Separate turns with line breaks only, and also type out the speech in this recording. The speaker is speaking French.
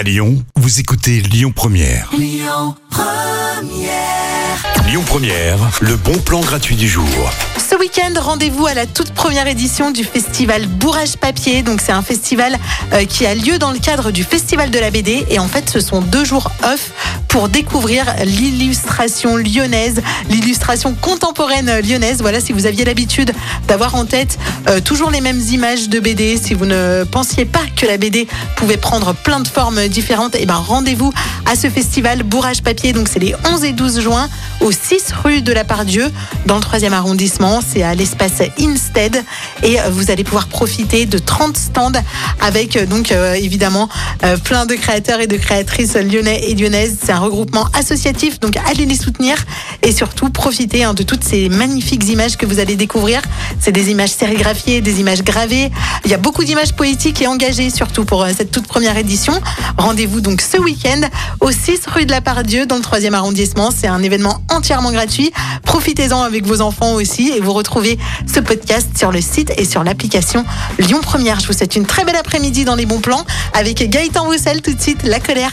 À Lyon, vous écoutez Lyon Première. Lyon Première. le bon plan gratuit du jour.
Ce week-end, rendez-vous à la toute première édition du festival Bourrage Papier. Donc, c'est un festival euh, qui a lieu dans le cadre du Festival de la BD. Et en fait, ce sont deux jours off pour découvrir l'illustration lyonnaise, l'illustration contemporaine lyonnaise. Voilà, si vous aviez l'habitude d'avoir en tête euh, toujours les mêmes images de BD, si vous ne pensiez pas que la BD pouvait prendre plein de formes différentes, et eh ben rendez-vous à ce festival Bourrage Papier. Donc, c'est les 11 et 12 juin au 6 rue de la Pardieu, dans le 3e arrondissement. C'est à l'espace Instead. Et euh, vous allez pouvoir profiter de 30 stands avec, euh, donc, évidemment, plein de créateurs et de créatrices lyonnais et lyonnaises. Regroupement associatif, donc allez les soutenir et surtout profitez hein, de toutes ces magnifiques images que vous allez découvrir. C'est des images sérigraphiées, des images gravées. Il y a beaucoup d'images poétiques et engagées surtout pour euh, cette toute première édition. Rendez-vous donc ce week-end au 6 rue de la Pardieu dans le 3e arrondissement. C'est un événement entièrement gratuit. Profitez-en avec vos enfants aussi et vous retrouvez ce podcast sur le site et sur l'application Lyon Première. Je vous souhaite une très belle après-midi dans les bons plans avec Gaëtan Roussel tout de suite, La Colère.